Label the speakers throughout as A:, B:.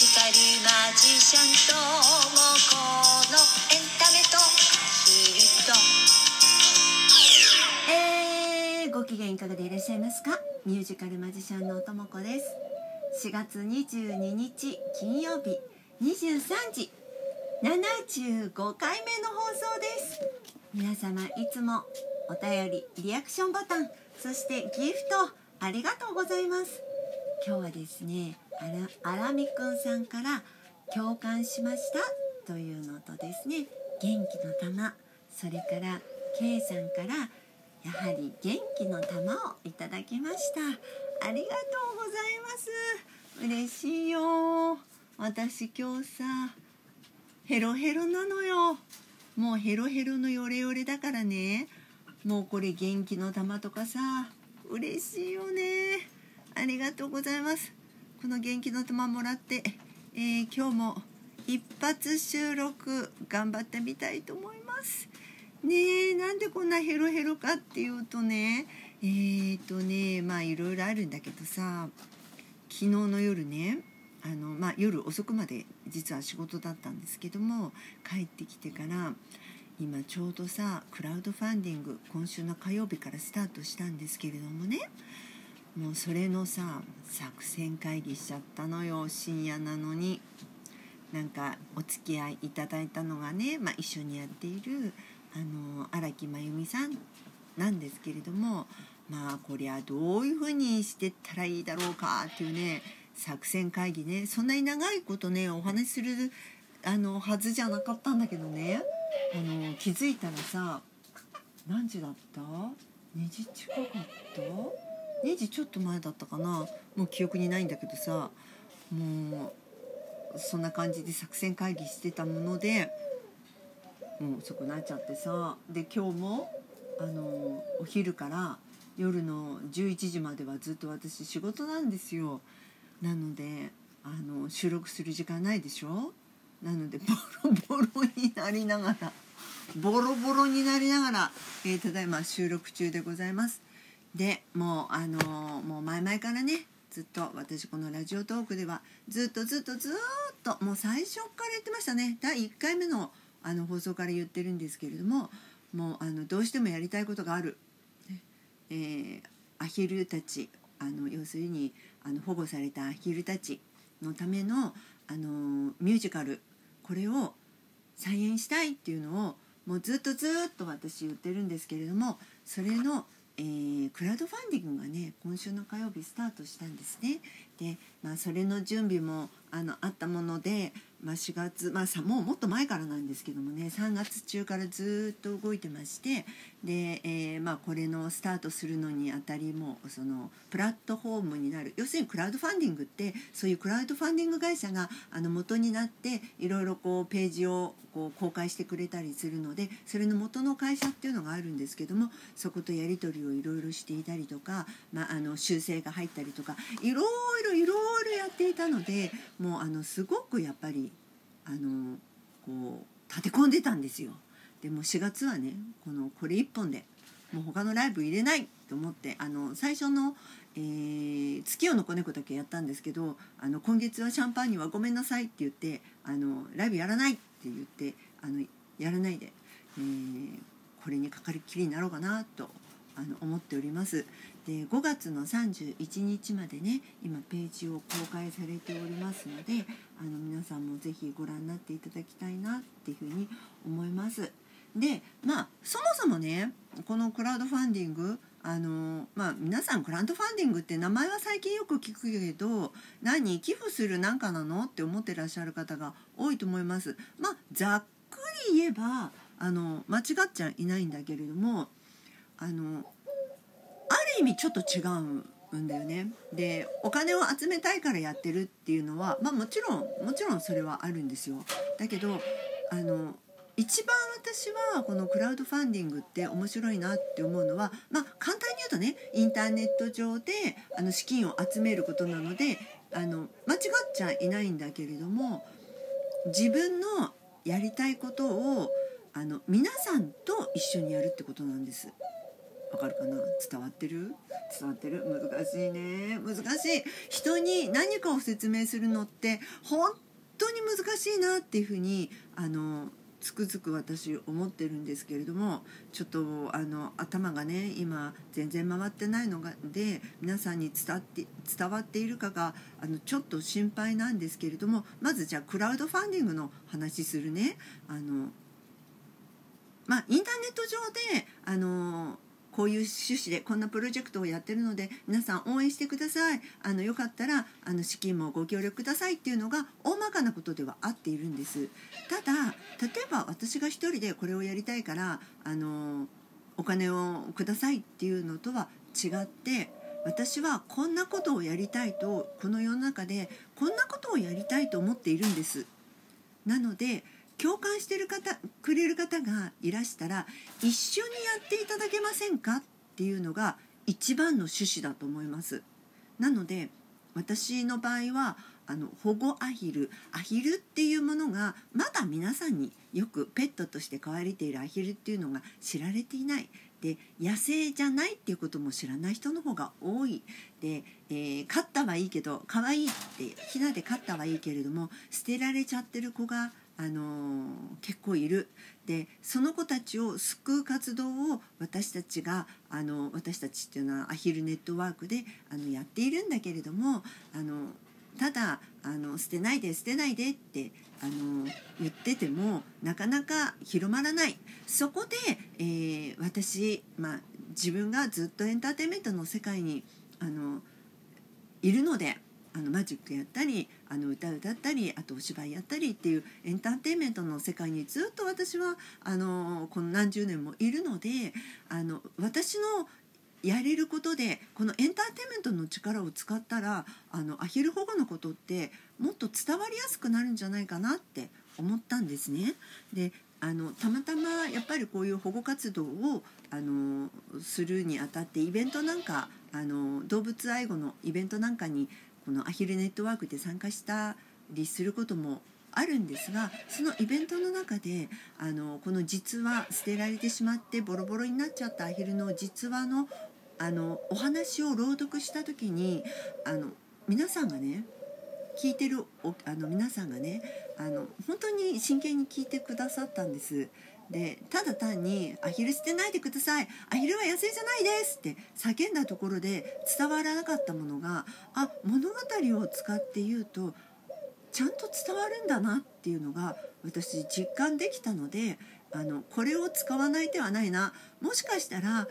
A: ジカルマジシャンともこのエンタメとヒルと
B: えー、ご機嫌いかがでいらっしゃいますか？ミュージカルマジシャンのともこです。4月22日金曜日23時75回目の放送です。皆様いつもお便りリアクションボタンそしてギフトありがとうございます。今日はですねあらあらみくんさんから共感しましたというのとですね元気の玉それから K さんからやはり元気の玉をいただきました。ありがとうございます嬉しいよ。私今日さヘロヘロなのよ。もうヘロヘロのヨレヨレだからね。もうこれ元気の玉とかさ嬉しいよね。ありがとうございます。この元気の玉もらって、えー、今日も一発収録頑張ってみたいと思います。ねえなんでこんなヘロヘロかっていうとねえー、とねまあいろいろあるんだけどさ昨日の夜ねあの、まあ、夜遅くまで実は仕事だったんですけども帰ってきてから今ちょうどさクラウドファンディング今週の火曜日からスタートしたんですけれどもねもうそれのさ作戦会議しちゃったのよ深夜なのに。なんかお付き合いいただいたのがね、まあ、一緒にやっている荒木真由美さんなんですけれどもまあこりゃどういうふうにしてったらいいだろうかっていうね作戦会議ねそんなに長いことねお話しするあのはずじゃなかったんだけどねあの気づいたらさ何時だった？2時近かった？2時ちょっと前だったかな。もう記憶にないんだけどさ。もうそんな感じで作戦会議してたもので。もう遅くなっちゃってさ。で今日もあのお昼から夜の11時まではずっと私仕事なんですよ。なのであの収録する時間ないでしょ？なのでボロボロになりながら。ボロボロになりながら、えー、ただいま収録中でございます。でもうあのー、もう前々からねずっと私このラジオトークではずっとずっとずっともう最初から言ってましたね。第1回目のあの放送から言ってるんですけれどももうあのどうしてもやりたいことがある、えー、アヒルたちあの要するにあの保護されたアヒルたちのためのあのミュージカルこれを再演したいっていうのをもうずっとずっと私言ってるんですけれどもそれの、えー、クラウドファンディングがね今週の火曜日スタートしたんですね。で、まあ、それの準備もあのあったものでまあ、4月、まあ、もうもっと前からなんですけどもね3月中からずっと動いてましてで、えーまあ、これのスタートするのにあたりもそのプラットフォームになる。要するにクラウドファンディングってそういうクラウドファンディング会社があの元になっていろいろこうページをこう公開してくれたりするのでそれの元の会社っていうのがあるんですけどもそことやり取りをいろいろしていたりとか、まあ、あの修正が入ったりとかいろいろいろいろやっていたのでもうあのすごくやっぱりあのこう立て込んでたんですよ。でも4月はねこのこれ1本でもう他のライブ入れないと思ってあの最初の、えー「月夜の子猫」だけやったんですけどあの今月はシャンパンにはごめんなさいって言ってあのライブやらないって言ってあのやらないで、えー、これにかかりっきりになろうかなとあの思っております。で5月の31日までね今ページを公開されておりますのであの皆さんも是非ご覧になっていただきたいなっていうふうに思います。でまあそもそもねこのクラウドファンディングあのまあ皆さんクラウドファンディングって名前は最近よく聞くけど何寄付するなんかなのって思ってらっしゃる方が多いと思います。まあざっくり言えばあの間違っちゃいないんだけれどもあの意味ちょっと違うんだよね。でお金を集めたいからやってるっていうのはまあもちろんもちろんそれはあるんですよ。だけどあの一番私はこのクラウドファンディングって面白いなって思うのはまあ簡単に言うとねインターネット上であの資金を集めることなのであの間違っちゃいないんだけれども自分のやりたいことをあの皆さんと一緒にやるってことなんです。わかるかな？伝わってる？伝わってる？難しいね。難しい。人に何かを説明するのって本当に難しいなっていうふうにあのつくづく私思ってるんですけれどもちょっとあの頭がね今全然回ってないのがで皆さんに伝って伝わっているかがあのちょっと心配なんですけれどもまずじゃあクラウドファンディングの話するね。あのまあインターネット上であのこういう趣旨でこんなプロジェクトをやってるので皆さん応援してください。あのよかったらあの資金もご協力くださいっていうのが大まかなことではあっているんです。ただ例えば私が一人でこれをやりたいからあのお金をくださいっていうのとは違って私はこんなことをやりたいとこの世の中でこんなことをやりたいと思っているんです。なので共感してる方くれる方がいらしたら一緒にやっていただけませんかっていうのが一番の趣旨だと思います。なので私の場合はあの保護アヒルアヒルっていうものがまだ皆さんによくペットとして飼われているアヒルっていうのが知られていない。で野生じゃないっていうことも知らない人の方が多い。で、えー、飼ったはいいけど可愛いってひなで飼ったはいいけれども捨てられちゃってる子があの結構いるでその子たちを救う活動を私たちがあの私たちっていうのはアヒルネットワークであのやっているんだけれどもあのただあの捨てないで捨てないでってあの言っててもなかなか広まらないそこで、えー、私、まあ、自分がずっとエンターテインメントの世界にあのいるので。あのマジックやったりあの歌歌ったりあとお芝居やったりっていうエンターテインメントの世界にずっと私はあのこの何十年もいるのであの私のやれることでこのエンターテインメントの力を使ったらあのアヒル保護のことってもっと伝わりやすくなるんじゃないかなって思ったんですね。であのたまたまやっぱりこういう保護活動をあのするにあたってイベントなんかあの動物愛護のイベントなんかにこのアヒルネットワークで参加したりすることもあるんですがそのイベントの中であのこの実話捨てられてしまってボロボロになっちゃったアヒルの実話のあのお話を朗読した時にあの皆さんがね聞いてるあの皆さんがねあの本当に真剣に聞いてくださったんです。でただ単に「アヒル捨てないでください。アヒルは野生じゃないです」って叫んだところで伝わらなかったものがあ物語を使って言うとちゃんと伝わるんだなっていうのが私実感できたのであのこれを使わない手はないな。もしかしたら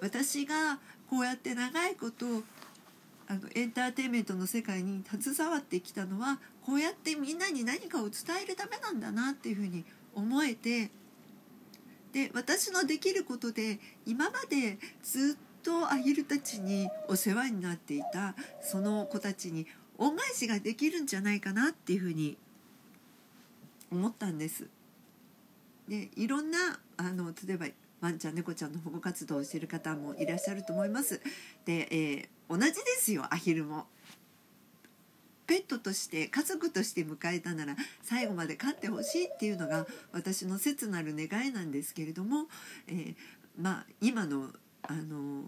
B: 私がこうやって長いことあのエンターテインメントの世界に携わってきたのはこうやってみんなに何かを伝えるためなんだなっていうふうに思えてで私のできることで今までずっとアヒルたちにお世話になっていたその子たちに恩返しができるんじゃないかなっていうふうに思ったんです。でいろんなあの例えばワンちゃん猫ちゃんの保護活動をしてる方もいらっしゃると思います。で、えー、同じですよアヒルも。ペットとして家族として迎えたなら最後まで飼ってほしいっていうのが私の切なる願いなんですけれども、えー、まあ今のあの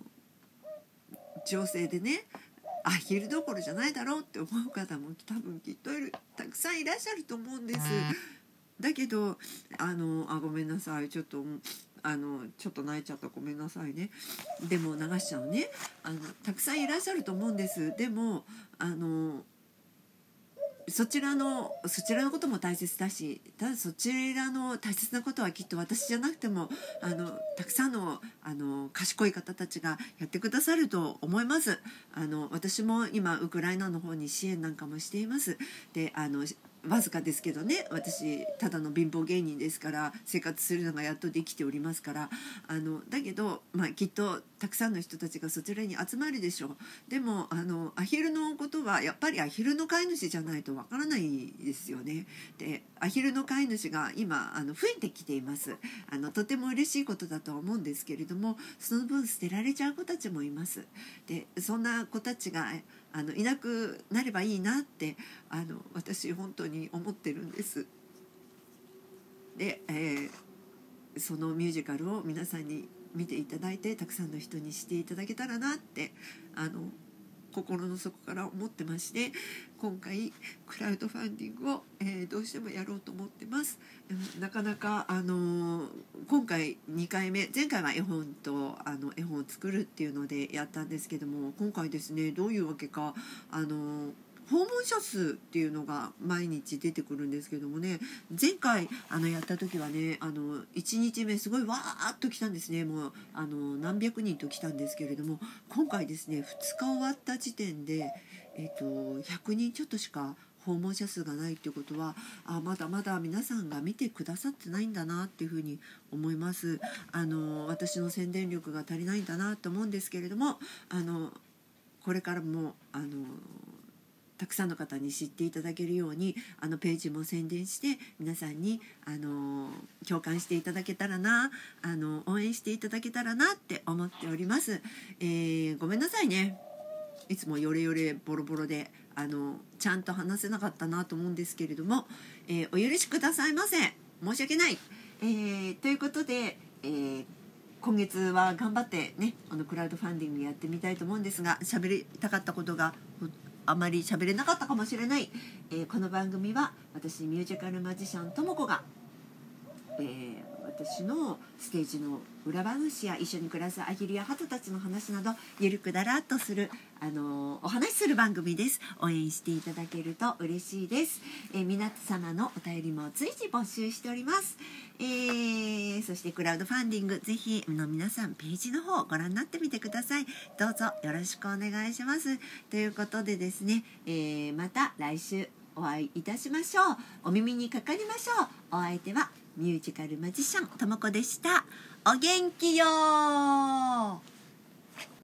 B: 情勢でねアヒルどころじゃないだろうって思う方も多分きっといるたくさんいらっしゃると思うんです。だけどあのあごめんなさいちょっとあのちょっと泣いちゃったごめんなさいね。でも流しちゃうね。あのたくさんいらっしゃると思うんです。でもあのそちらのそちらのことも大切だしただそちらの大切なことはきっと私じゃなくてもあのたくさんのあの賢い方たちがやってくださると思います。あの私も今ウクライナの方に支援なんかもしています。であのわずかですけどね私ただの貧乏芸人ですから生活するのがやっとできておりますからあのだけど、まあ、きっとたくさんの人たちがそちらに集まるでしょう。でもあのアヒルのことはやっぱりアヒルの飼い主じゃないとわからないですよね。でアヒルの飼い主が今あの増えてきています。あのとても嬉しいことだとは思うんですけれどもその分捨てられちゃう子たちもいます。でそんな子たちがあのいなくなればいいなってあの私本当にに思ってるんです。で、えー、そのミュージカルを皆さんに見ていただいてたくさんの人にしていただけたらなってあの心の底から思ってまして今回クラウドファンディングを、えー、どうしてもやろうと思ってますなかなかあのー、今回2回目前回は絵本とあの絵本を作るっていうのでやったんですけども今回ですねどういうわけかあのー訪問者数っていうのが毎日出てくるんですけどもね前回あのやった時はねあの1日目すごいわーっと来たんですね。もうあの何百人と来たんですけれども今回ですね2日終わった時点で、えーと、100人ちょっとしか訪問者数がないっていうことはあまだまだ皆さんが見てくださってないんだなっていうふうに思います。あの私の宣伝力が足りないんだなと思うんですけれどもあのこれからもあのたくさんの方に知っていただけるようにあのページも宣伝して皆さんにあの共感していただけたらなあの応援していただけたらなって思っております。えー、ごめんなさいね。いつもヨレヨレボロボロであのちゃんと話せなかったなと思うんですけれども、えー、お許しくださいませ。申し訳ない、えー、ということで、えー、今月は頑張ってねあのクラウドファンディングやってみたいと思うんですが喋りたかったことがあまり喋れなかったかもしれない、えー、この番組は私ミュージカルマジシャンともこが、えー、私のステージの裏話や一緒に暮らすアヒルやハトたちの話などゆるくだらっとする、あのー、お話しする番組です。応援していただけると嬉しいです、えー、皆様のお便りも随時募集しております、えー、そしてクラウドファンディングぜひの皆さんページの方ご覧になってみてください。どうぞよろしくお願いします。ということでですね、えー、また来週お会いいたしましょう。お耳にかかりましょう。お相手はミュージカルマジシャンともこでした。お元気よ